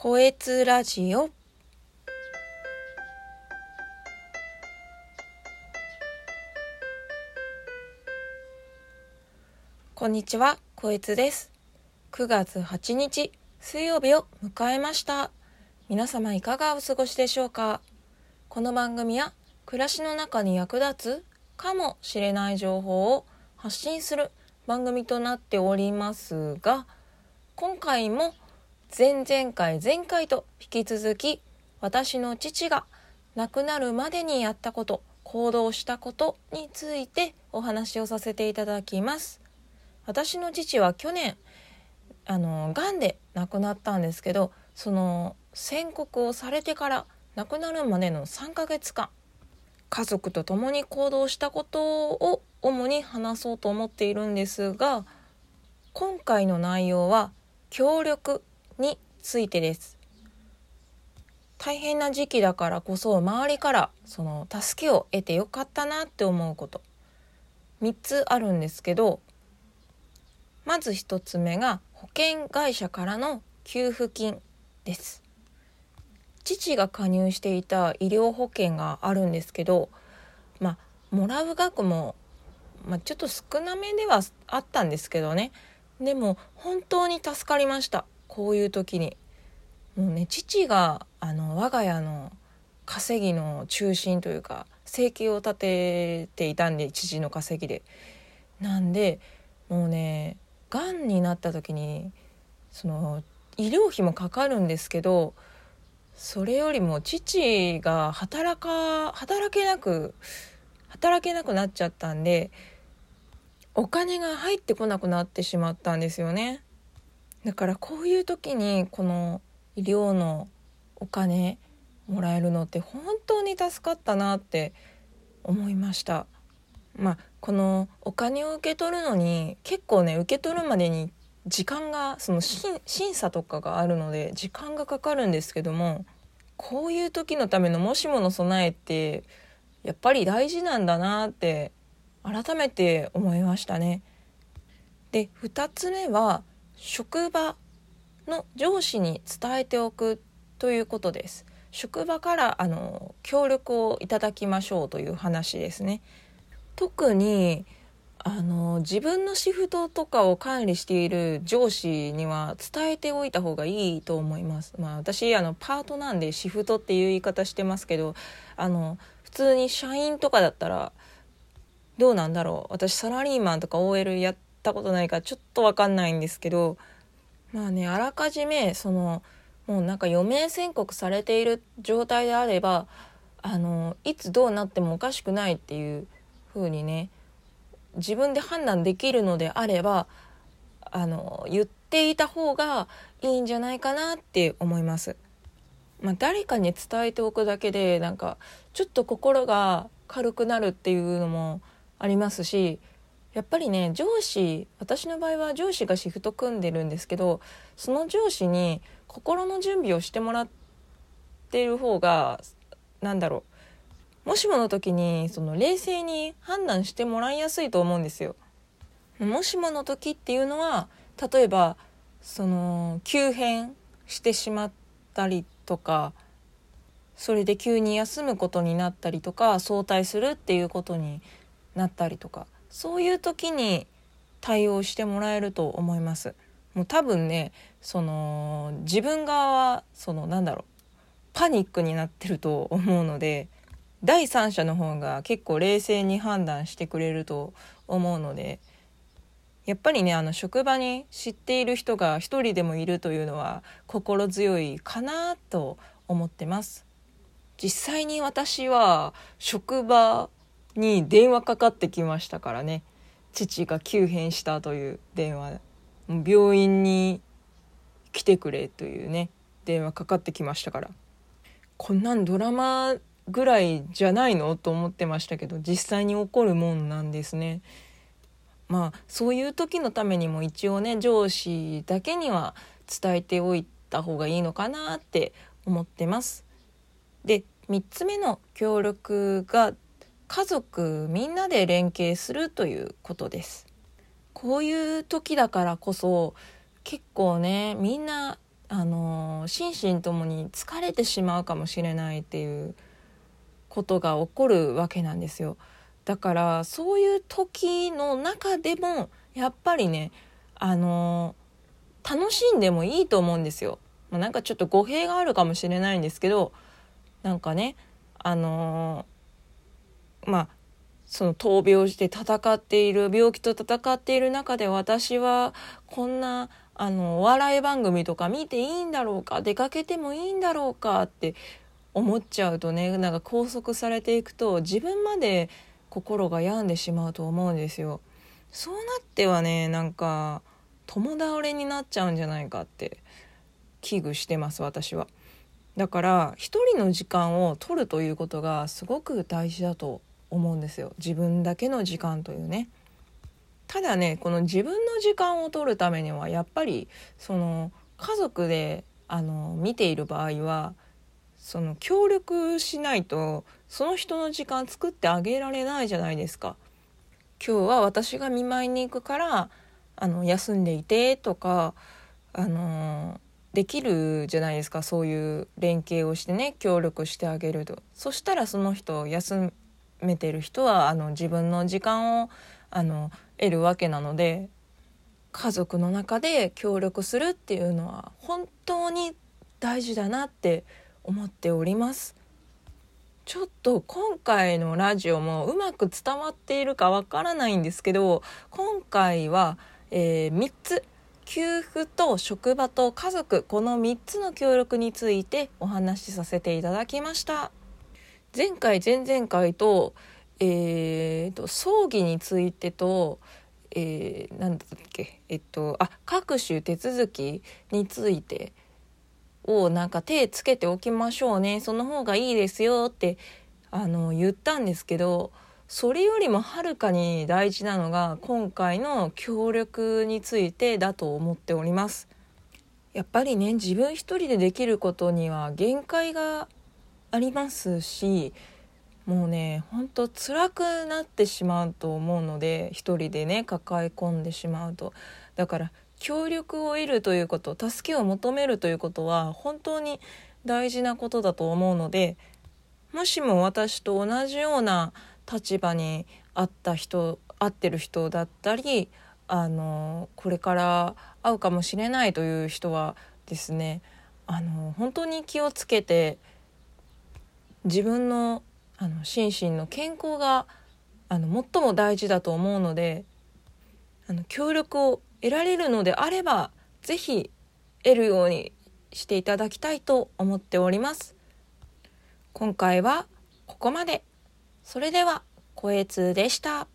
こえつラジオこんにちは、こえつです。9月8日、水曜日を迎えました。皆様いかがお過ごしでしょうか？この番組は暮らしの中に役立つかもしれない情報を発信する番組となっておりますが、今回も前々回前回と引き続き私の父が亡くなるまでにやったこと行動したことについてお話をさせていただきます。私の父は去年あのがんで亡くなったんですけどその宣告をされてから亡くなるまでの3ヶ月間家族と共に行動したことを主に話そうと思っているんですが今回の内容は協力についてです。大変な時期だからこそ周りからその助けを得てよかったなって思うこと。3つあるんですけどまず1つ目が保険会社からの給付金です。父が加入していた医療保険があるんですけどまあもらう額も、まあ、ちょっと少なめではあったんですけどね。でも本当に助かりました。こういう時に。もうね父があの我が家の稼ぎの中心というか生計を立てていたんで父の稼ぎで。なんでもうねがんになった時にその医療費もかかるんですけどそれよりも父が働か働けなく働けなくなっちゃったんでお金が入ってこなくなってしまったんですよね。だからこういう時にこの医療のお金もらえるのって本当に助かったなって思いましたまあこのお金を受け取るのに結構ね受け取るまでに時間がその審査とかがあるので時間がかかるんですけどもこういう時のためのもしもの備えってやっぱり大事なんだなって改めて思いましたね。で2つ目は職場の上司に伝えておくということです。職場からあの協力をいただきましょうという話ですね。特にあの自分のシフトとかを管理している上司には伝えておいた方がいいと思います。まあ私あのパートなんでシフトっていう言い方してますけどあの普通に社員とかだったらどうなんだろう私サラリーマンとか OL やったことないからちょっと分かんないんですけどまあねあらかじめそのもうなんか余命宣告されている状態であればあのいつどうなってもおかしくないっていう風にね自分で判断できるのであればあの言っていた方がいいんじゃないかなって思います。まあ、誰かに伝えておくだけでなんかちょっと心が軽くなるっていうのもありますしやっぱりね上司私の場合は上司がシフト組んでるんですけどその上司に心の準備をしてもらってる方が何だろうもしもの時にその冷静に判断してもらいやすいと思うんですよ。もしもの時っていうのは例えばその急変してしまったりとかそれで急に休むことになったりとか早退するっていうことになったりとかそういう時に対応してもらえると思います。もう多分ねその自分側はそのなんだろうパニックになってると思うので第三者の方が結構冷静に判断してくれると思うのでやっぱりねあの職場に知っている人が一人でもいるというのは心強いかなと思ってます。実際に私は職場に電話かかってきましたからね父が急変したという電話病院に来てくれというね電話かかってきましたからこんなんドラマぐらいじゃないのと思ってましたけど実際に起こるもんなんですね。まあそういう時のためにも一応ね上司だけには伝えておいた方がいいのかなって思ってます。で3つ目の協力が家族みんなで連携するということです。こういう時だからこそ結構ねみんなあの心身ともに疲れてしまうかもしれないっていうことが起こるわけなんですよ。だからそういう時の中でもやっぱりねあの楽しんでもいいと思うんですよ。まあ、なんかちょっと語弊があるかもしれないんですけどなんかねあのまあその闘病して戦っている病気と戦っている中で私はこんなあのお笑い番組とか見ていいんだろうか出かけてもいいんだろうかって思っちゃうとねなんか拘束されていくと自分まで心が病んでしまうと思うんですよ。そうなってはねなんか共倒れになっちゃうんじゃないかって危惧してます私は。だから一人の時間を取るということがすごく大事だと思うんですよ自分だけの時間というね。ただねこの自分の時間を取るためにはやっぱりその家族であの見ている場合はその協力しないとその人の時間作ってあげられないじゃないですか。今日は私が見舞いに行くからあの休んでいてとかあのできるじゃないですかそういう連携をしてね協力してあげるとそしたらその人休めてる人はあの自分の時間をあの得るわけなので家族の中で協力するっていうのは本当に大事だなって思っております。ちょっと今回のラジオもうまく伝わっているかわからないんですけど今回は、えー、3つ。給付と職場と家族この3つの協力についてお話しさせていただきました。前回前々回とえーと、葬儀についてと、えー、なんだっけえっとあ各種手続きについてをなんか手つけておきましょうねその方がいいですよってあの言ったんですけどそれよりもはるかに大事なのが今回の協力についてだと思っております。やっぱりね自分一人でできることには限界がありますしもうねほんと辛くなってしまうと思うので一人でね抱え込んでしまうと。だから協力を得るということ助けを求めるということは本当に大事なことだと思うのでもしも私と同じような立場にあった人会ってる人だったりあのこれから会うかもしれないという人はですねあの本当に気をつけて自分のあの心身の健康があの最も大事だと思うのであの協力を得られるのであれば是非得るようにしていただきたいと思っております。今回はここまで。それでは、声通でした。